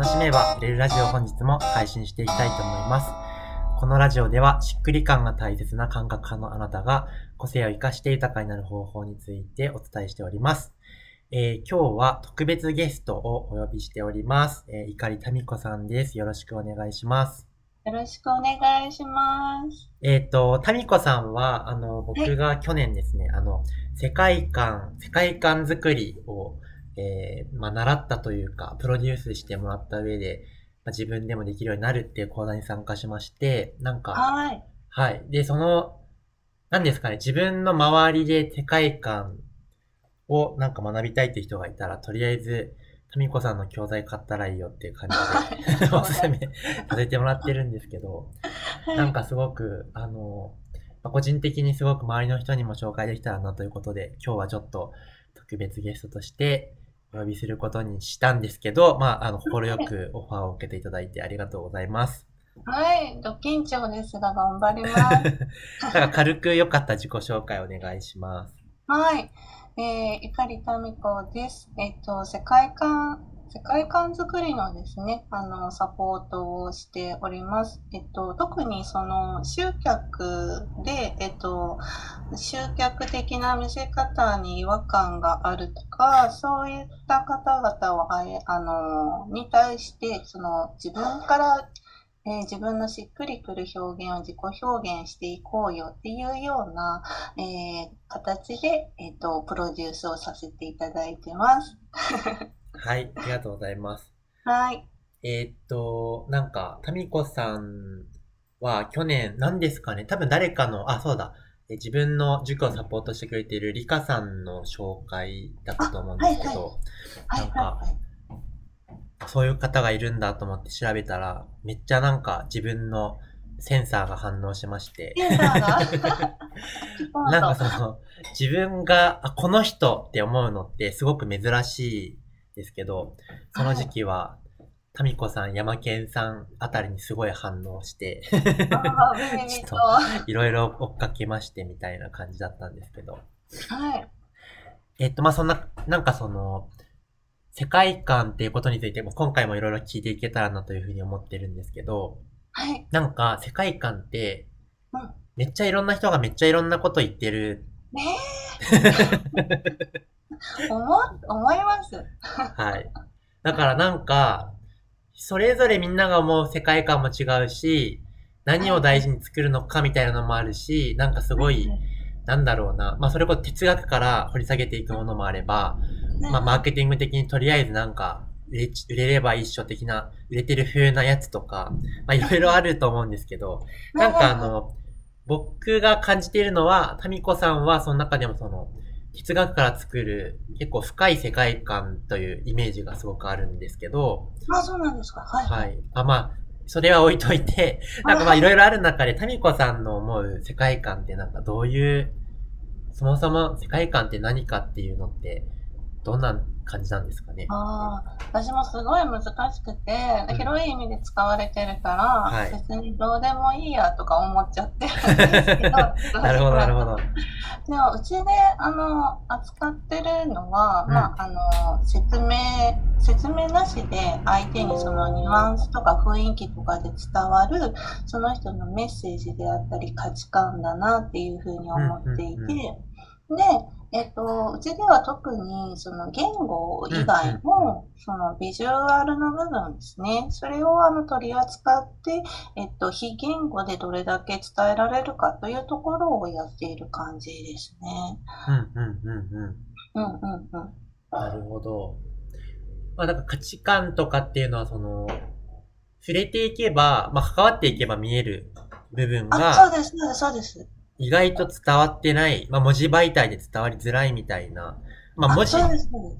楽しめば売れるラジオ本日も配信していきたいと思います。このラジオではしっくり感が大切な感覚派のあなたが個性を活かして豊かになる方法についてお伝えしております。えー今日は特別ゲストをお呼びしております。えー、りたみこさんです。よろしくお願いします。よろしくお願いします。えっ、と、タミコさんは、あの、僕が去年ですね、あの、世界観、世界観作りを、えーまあ、習ったというか、プロデュースしてもらった上で、まあ、自分でもできるようになるっていう講座に参加しまして、なんか、はい。はい。で、その、何ですかね、自分の周りで世界観をなんか学びたいっていう人がいたら、とりあえず、タミコさんの教材買ったらいいよっていう感じで、おすすめさせてもらってるんですけど、なんかすごく、あの、まあ個人的にすごく周りの人にも紹介できたらなということで、今日はちょっと特別ゲストとしてお呼びすることにしたんですけど、まあ、あの、心よくオファーを受けていただいてありがとうございます。はい。ド緊張ですが頑張ります。だから軽く良かった自己紹介お願いします。はい。えー、いかりたみこです。えっと、世界観、世界観作りのですね、あの、サポートをしております。えっと、特にその、集客で、えっと、集客的な見せ方に違和感があるとか、そういった方々を、あえあの、に対して、その、自分からえー自分のしっくりくる表現を自己表現していこうよっていうような、えー形で、えっ、と、プロデュースをさせていただいてます。はい、ありがとうございます。はい。えーっと、なんか、タミコさんは去年、何ですかね？多分誰かの、あ、そうだ。え自分の塾をサポートしてくれているリカさんの紹介だったと思うんですけど、はい、なんかはい、はい。そういう方がいるんだと思って調べたら、めっちゃなんか自分のセンサーが反応しまして、センサーが？なんかその、自分が、あ、この人って思うのってすごく珍しいですけど、その時期は、タミコさん、ヤマケンさんあたりにすごい反応して、あービビビと。いろいろ追っかけましてみたいな感じだったんですけど。はい。えっと、まあ、そんな、なんかその、世界観っていうことについても今回もいろいろ聞いていけたらなというふうに思ってるんですけど、はい。なんか世界観ってうん、めっちゃいろんな人がめっちゃいろんなこと言ってる。ねえ。思、思います。はい。だからなんか、それぞれみんなが思う世界観も違うし、何を大事に作るのかみたいなのもあるし、なんかすごい、なんだろうな。まあそれこそ哲学から掘り下げていくものもあれば、ねまあマーケティング的にとりあえずなんか、売れ売れれば一緒的な、売れてる風なやつとか、まあいろいろあると思うんですけど、なんかあの、僕が感じているのは、タミコさんはその中でもその、哲学から作る結構深い世界観というイメージがすごくあるんですけど、あ、そうなんですか。はい。はい。あ、まあ、それは置いといて、なんかまあいろいろある中で、タミコさんの思う世界観ってなんかどういう、そもそも世界観って何かっていうのって、どんな感じなんですかね。ああ、私もすごい難しくて、うん広い意味で使われてるから、はい別にどうでもいいやとか思っちゃってるんですけど。なるほど、なるほど。でも、うちで、あの、扱ってるのは、うんまあ、あの、説明、説明なしで相手にそのニュアンスとか雰囲気とかで伝わる、その人のメッセージであったり価値観だなっていうふうに思っていて、うんうんで、えっと、うちでは特にその言語以外の、そのビジュアルの部分ですね。それをあの取り扱って、えっと、非言語でどれだけ伝えられるかというところをやっている感じですね。うん、うん、うん、うん。うんうんうん。なるほど。まあ、だから価値観とかっていうのは、その、触れていけば、まあ、関わっていけば見える部分あ、そうが、です、そうです、そうです。意外と伝わってない、まあ、文字媒体で伝わりづらいみたいな、まあ、文字。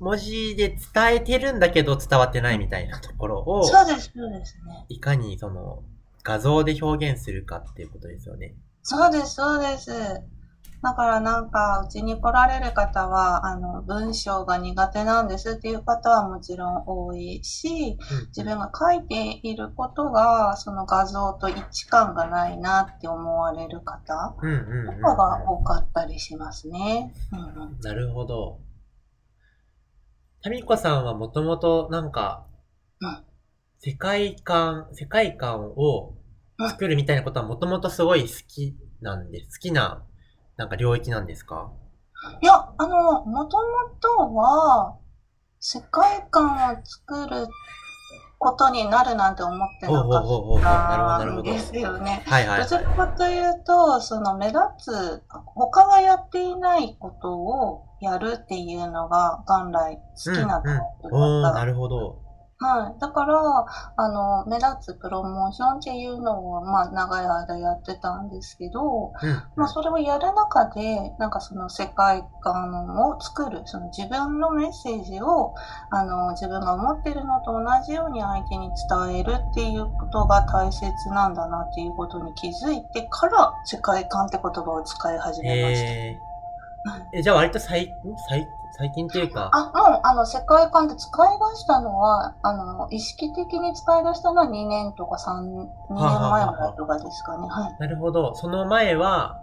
文字で伝えてるんだけど伝わってないみたいなところを、そうです、そうですね。いかにその、画像で表現するかっていうことですよね。そうです、そうです。だからなんか、うちに来られる方は、あの、文章が苦手なんですっていう方はもちろん多いし、うん自分が書いていることが、その画像と一致感がないなって思われる方とかが多かったりしますね。うんうん。なるほど。タミコさんはもともとなんか、うん世界観、世界観を作るみたいなことはもともとすごい好きなんで、好きな、なんか領域なんですか？いや、あの、もともとは、世界観を作ることになるなんて思ってなかったんるほどですよね。はいはい、どちらはかというと、その目立つ、他がやっていないことをやるっていうのが元来好きなタイプだった。なるほど。はい。だから、あの、目立つプロモーションっていうのを、まあ、長い間やってたんですけど、うん。まあ、それをやる中で、なんかその世界観を作る、その自分のメッセージを、あの、自分が思ってるのと同じように相手に伝えるっていうことが大切なんだなっていうことに気づいてから、世界観って言葉を使い始めました。えー、え、じゃあ割と最、ん最、最近っていうか、あ、もう、あの、世界観で使い出したのは、あの、意識的に使い出したのは2年とか3、2年前前とかですかね。はい。なるほど。その前は、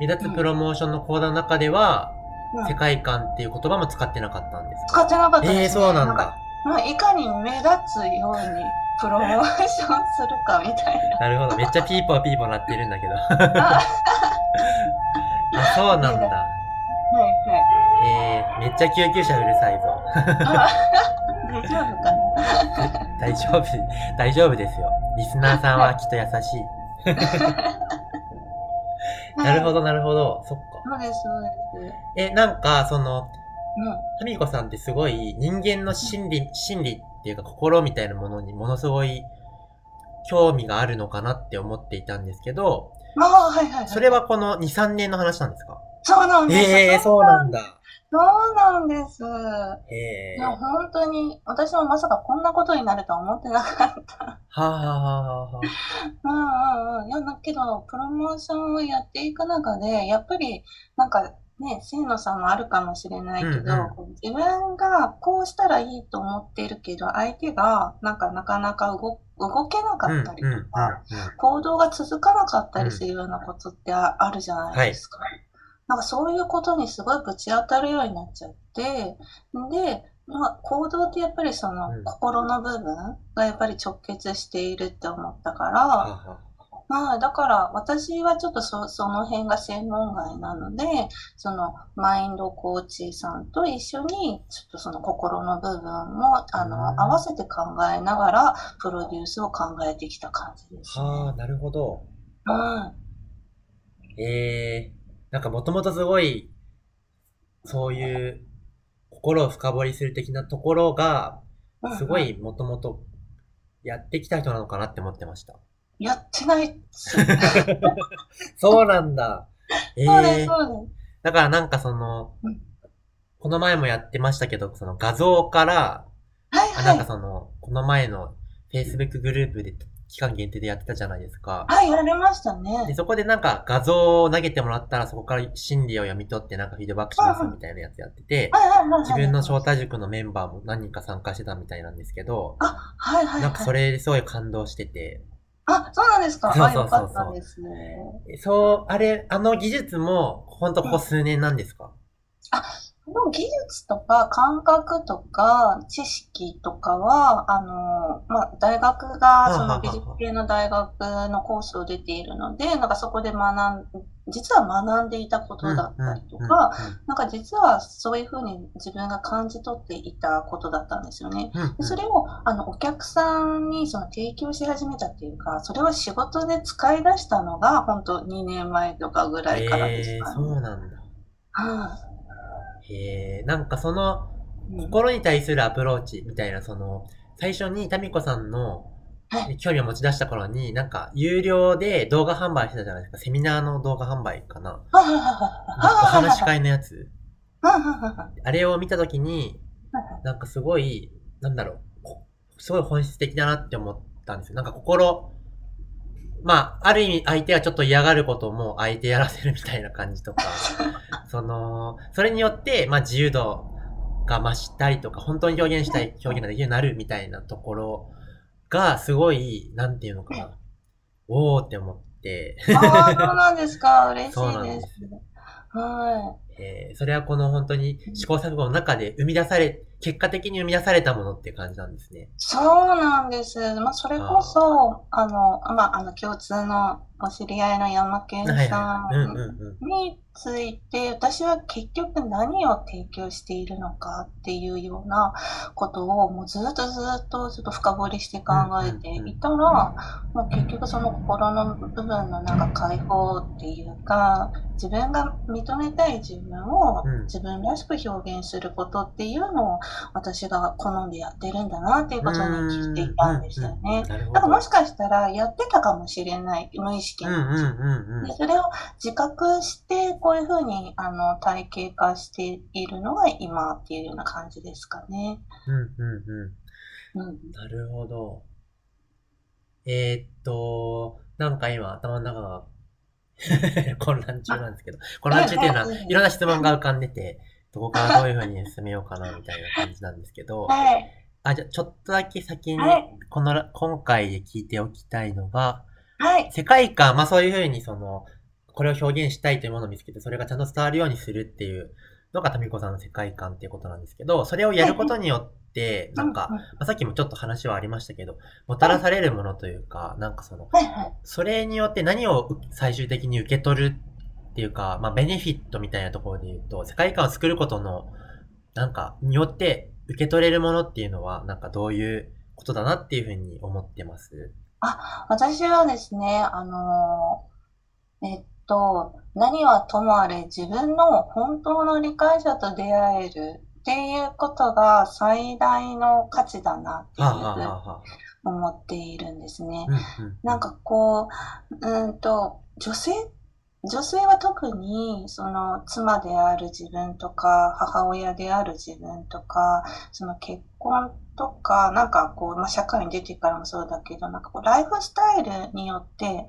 目立つプロモーションの講座の中では、うん世界観っていう言葉も使ってなかったんですか？使ってなかったです、ね。ええー、そうなんかだ。まあ、いかに目立つようにプロモーションするかみたいな るほど。めっちゃピーポーピーポーなってるんだけど。あ、そうなんだ。はいはい。えー、めっちゃ救急車うるさいぞ。あ大丈夫かな 大丈夫、大丈夫ですよ。リスナーさんはきっと優しい。なるほど。ど、なるほど。そっか。そうです、そうです。え、なんか、その、うん。タミコさんってすごい人間の心理、心理っていうか心みたいなものにものすごい興味があるのかなって思っていたんですけど、ああ、はいはいはい。それはこの2、3年の話なんですか？そうなんです。ええー、そうなんだ。そうなんです。へえ。いや、本当に、私もまさかこんなことになるとは思ってなかった。はあ、はあはあはあ、うんうんうん。いや、だけど、プロモーションをやっていく中で、やっぱり、なんかね、清野さんもあるかもしれないけど、うんうん自分がこうしたらいいと思っているけど、相手が、なんかなかなか動動けなかうん、うん、ったりうんとか、行動が続かなかったりするようなことってああるじゃないですか。なんかそういうことにすごいぶち当たるようになっちゃって、で、まあ、行動ってやっぱりそのうん心の部分がやっぱり直結しているって思ったから、まあ、だから私はちょっとそその辺が専門外なので、そのマインドコーチさんと一緒に、ちょっとその心の部分も、あの、うん合わせて考えながら、プロデュースを考えてきた感じです、ね。はあ、なるほど。うん。ええなんかもともとすごい、そういう、心を深掘りする的なところが、うんすごいもともとやってきた人なのかなって思ってました。やってないっす。そうなんだ。ええそうです。だからなんかそのうん、この前もやってましたけど、その画像から、はいあ、なんかはい。その、この前の Facebook グループで期間限定でやってたじゃないですか。はい、やりましたで、ね。そこでなんか画像を投げてもらったらそこから心理を読み取ってなんかフィードバックしますみたいなやつやってて。自分の招待塾のメンバーも何人か参加してたみたいなんですけど、あ、はいはいはい。なんかそれですごい感動してて、あ、そうなんですか。あ、そうそうそうそうね。そう、あれ、あの技術も、ほんとここ数年なんですか？この技術とか感覚とか知識とかは、あの、まあ、大学が、その美術系の大学のコースを出ているので、なんかそこで学ん、実は学んでいたことだったりとか、、なんか実はそういうふうに自分が感じ取っていたことだったんですよね。でそれをあのお客さんにその提供し始めたっていうか、それを仕事で使い出したのが本当2年前とかぐらいからですえー、かね。そうなんだ。はへえ、なんかその、心に対するアプローチみたいな、その、最初にタミコさんのはい興味を持ち出した頃に、なんか、有料で動画販売してたじゃないですか。セミナーの動画販売かな。おはい話し会のやつ。あれを見たときに、なんかすごい、なんだろう、こすごい本質的だなって思ったんですよ。なんか心、まあ、ある意味相手がちょっと嫌がることも相手やらせるみたいな感じとか、その、それによって、まあ自由度が増したりとか、本当に表現したい表現ができるようになるみたいなところが、すごい、なんていうのかな、おーって思って、ああ、そうなんですか。嬉しそうなんでいですす。はえーそれはこの本当に試行錯誤の中で生み出され、結果的に生み出されたものって感じなんですね。そうなんです。まあ、それこそ、あの、まあ、あの、共通のお知り合いの山健はいさんについて、私は結局何を提供しているのかっていうようなことを、もうずっとずっとちょっと深掘りして考えていたら、もう結局その心の部分のなんか解放っていうか、自分が認めたい自分をうん。自分らしく表現することっていうのを私が好んでやってるんだなっていうことに気づいていたんですよね。だからもしかしたらやってたかもしれない、無意識のうちにうんうんうんうんで。それを自覚して、こういうふうにあの体系化しているのが今っていうような感じですかね。うんうんうん。うん、なるほど。えー、っと、なんか今頭の中が 混乱中なんですけど、混乱中っていうのは、いろんな質問が浮かんでて、どこからどういう風に進めようかなみたいな感じなんですけど、はい。あ、じゃあちょっとだけ先にはい、このら、今回で聞いておきたいのが、はい。世界観、まあそういう風にその、これを表現したいというものを見つけて、それがちゃんと伝わるようにするっていうのがタミコさんの世界観っていうことなんですけど、それをやることによって、なんか、まあ、さっきもちょっと話はありましたけど、もたらされるものというか、なんかその、はいはい。それによって何をう最終的に受け取るっていうか、まあベネフィットみたいなところで言うと、世界観を作ることの、なんか、によって受け取れるものっていうのは、なんかどういうことだなっていうふうに思ってます。私はですね、あのーえっと、何はともあれ自分の本当の理解者と出会えるっていうことが最大の価値だなっていうふうに思っているんですね。なんかこう、うーんと、女性、女性は特に、その、妻である自分とか、母親である自分とか、その結婚とか、なんかこう、まあ、社会に出てからもそうだけど、なんかこう、ライフスタイルによって、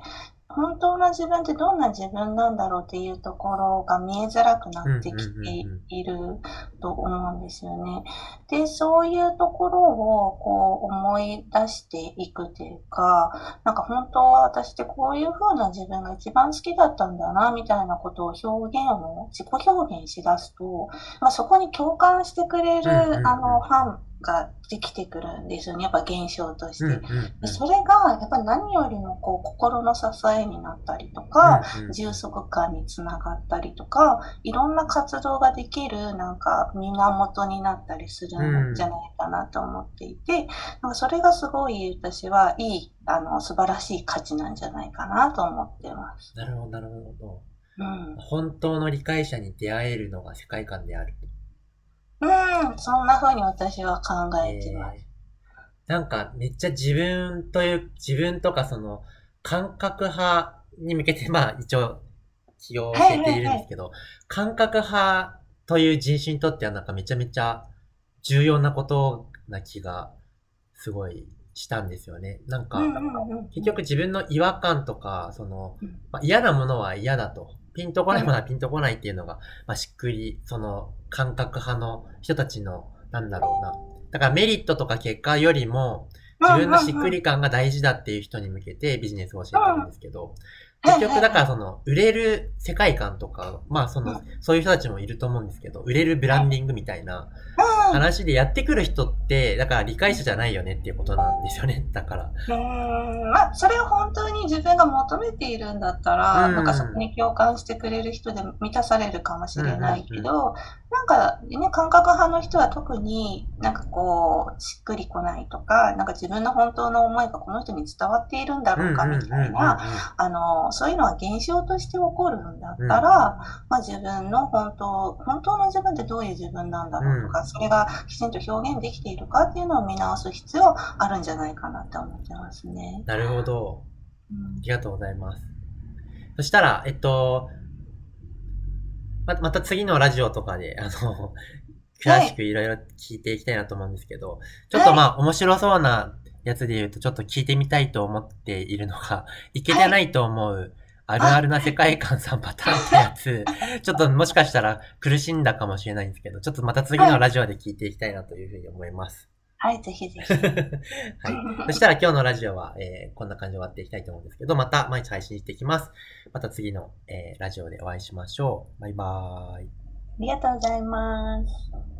本当の自分ってどんな自分なんだろうっていうところが見えづらくなってきていると思うんですよね。で、そういうところをこう思い出していくというか、なんか本当は私ってこういう風な自分が一番好きだったんだな、みたいなことを表現を、自己表現しだすと、まあ、そこに共感してくれる、あの、ファンができてくるんですよね。やっぱ現象として。うんうんでそれが、やっぱり何よりもこう、心の支えになったりとか、うんうん充足感につながったりとか、いろんな活動ができる、なんか、源になったりするんじゃないかなと思っていて、なんかそれがすごい私はいい、あの、素晴らしい価値なんじゃないかなと思ってます。なるほど、なるほど。うん。本当の理解者に出会えるのが世界観である。うん、そんな風に私は考えてます。えーなんか、めっちゃ自分という、自分とかその、感覚派に向けて、まあ、一応、気を教えているんですけど、感覚派という人種にとってはなんかめちゃめちゃ重要なことな気が、すごいしたんですよね。なんか、結局自分の違和感とか、そのうん、まあ、嫌なものは嫌だと。ピンとこないものはピンとこないっていうのが、まあ、しっくり、その、感覚派の人たちの、なんだろうな。だからメリットとか結果よりも、自分のしっくり感が大事だっていう人に向けてビジネスを教えてるんですけど、結局だからその、売れる世界観とか、まあその、そういう人たちもいると思うんですけど、売れるブランディングみたいなうん話でやってくる人って、だから理解者じゃないよねっていうことなんですよね。だから。うー。んまあ、それを本当に自分が求めているんだったら、うん。なんかそこに共感してくれる人で満たされるかもしれないけど、なんかね、感覚派の人は特になんかこう、しっくりこないとか、なんか自分の本当の思いがこの人に伝わっているんだろうかみたいな、あの、そういうのは現象として起こるんだったら、まあ自分の本当、本当の自分ってどういう自分なんだろうとか、それがきちんと表現できているかっていうのを見直す必要あるんじゃないかなって思ってますね。なるほど。うんありがとうございます。そしたら、えっと、ままた次のラジオとかで、あの、詳しくいろいろ聞いていきたいなと思うんですけど、ちょっとまあ、面白そうなやつで言うと、ちょっと聞いてみたいと思っているのが、いけてないと思う、あるあるな世界観3パターンってやつ、ちょっともしかしたら苦しんだかもしれないんですけど、ちょっとまた次のラジオで聞いていきたいなというふうに思います。はい、ぜひぜひ。はい。そしたら今日のラジオは、えーこんな感じで終わっていきたいと思うんですけど、また毎日配信していきます。また次の、えーラジオでお会いしましょう。バイバーイ。ありがとうございます。